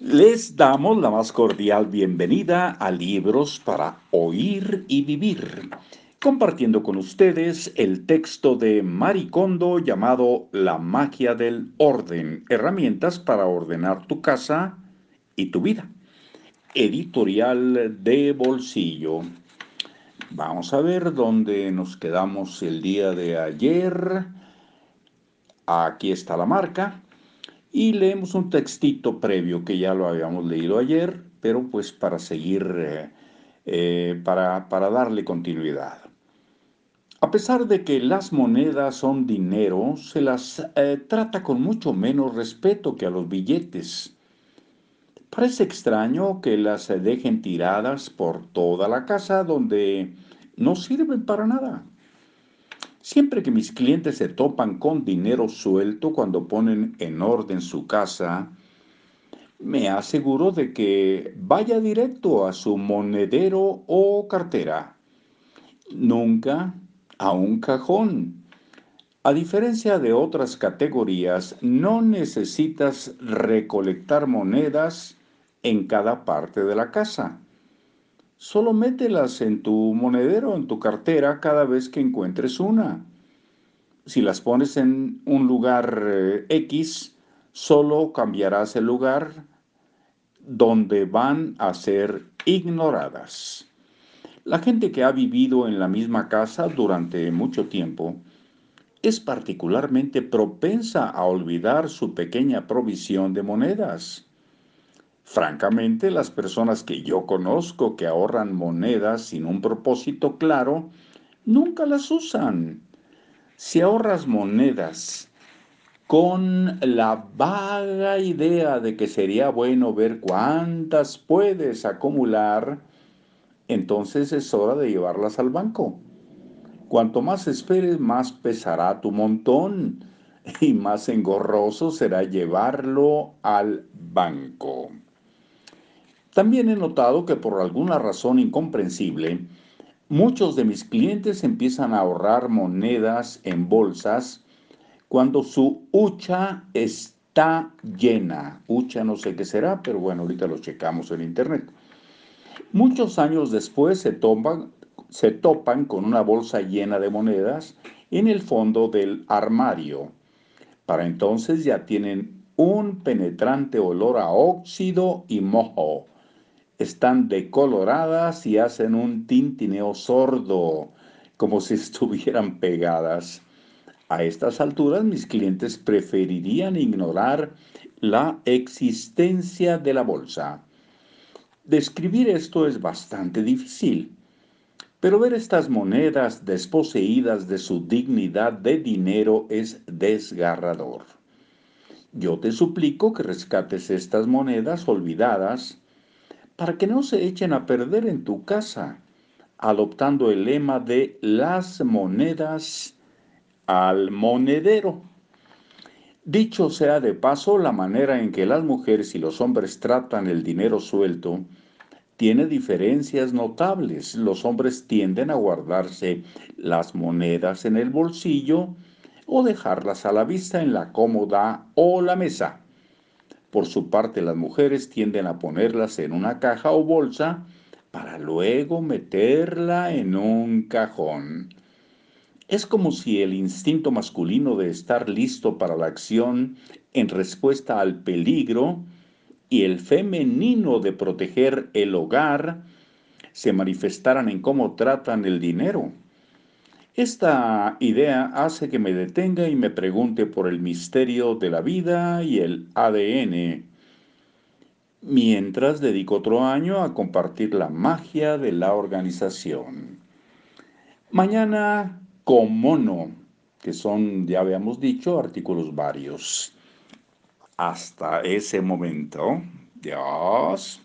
Les damos la más cordial bienvenida a Libros para Oír y Vivir, compartiendo con ustedes el texto de Maricondo llamado La magia del orden, herramientas para ordenar tu casa y tu vida. Editorial de bolsillo. Vamos a ver dónde nos quedamos el día de ayer. Aquí está la marca. Y leemos un textito previo que ya lo habíamos leído ayer, pero pues para seguir, eh, eh, para, para darle continuidad. A pesar de que las monedas son dinero, se las eh, trata con mucho menos respeto que a los billetes. Parece extraño que las dejen tiradas por toda la casa donde no sirven para nada. Siempre que mis clientes se topan con dinero suelto cuando ponen en orden su casa, me aseguro de que vaya directo a su monedero o cartera, nunca a un cajón. A diferencia de otras categorías, no necesitas recolectar monedas en cada parte de la casa. Solo mételas en tu monedero, en tu cartera, cada vez que encuentres una. Si las pones en un lugar eh, X, solo cambiarás el lugar donde van a ser ignoradas. La gente que ha vivido en la misma casa durante mucho tiempo es particularmente propensa a olvidar su pequeña provisión de monedas. Francamente, las personas que yo conozco que ahorran monedas sin un propósito claro, nunca las usan. Si ahorras monedas con la vaga idea de que sería bueno ver cuántas puedes acumular, entonces es hora de llevarlas al banco. Cuanto más esperes, más pesará tu montón y más engorroso será llevarlo al banco. También he notado que por alguna razón incomprensible, muchos de mis clientes empiezan a ahorrar monedas en bolsas cuando su hucha está llena. Hucha no sé qué será, pero bueno, ahorita lo checamos en internet. Muchos años después se se topan con una bolsa llena de monedas en el fondo del armario. Para entonces ya tienen un penetrante olor a óxido y moho están decoloradas y hacen un tintineo sordo, como si estuvieran pegadas. A estas alturas mis clientes preferirían ignorar la existencia de la bolsa. Describir esto es bastante difícil, pero ver estas monedas desposeídas de su dignidad de dinero es desgarrador. Yo te suplico que rescates estas monedas olvidadas para que no se echen a perder en tu casa, adoptando el lema de las monedas al monedero. Dicho sea de paso, la manera en que las mujeres y los hombres tratan el dinero suelto tiene diferencias notables. Los hombres tienden a guardarse las monedas en el bolsillo o dejarlas a la vista en la cómoda o la mesa. Por su parte, las mujeres tienden a ponerlas en una caja o bolsa para luego meterla en un cajón. Es como si el instinto masculino de estar listo para la acción en respuesta al peligro y el femenino de proteger el hogar se manifestaran en cómo tratan el dinero. Esta idea hace que me detenga y me pregunte por el misterio de la vida y el ADN, mientras dedico otro año a compartir la magia de la organización. Mañana con mono, que son, ya habíamos dicho, artículos varios. Hasta ese momento, Dios.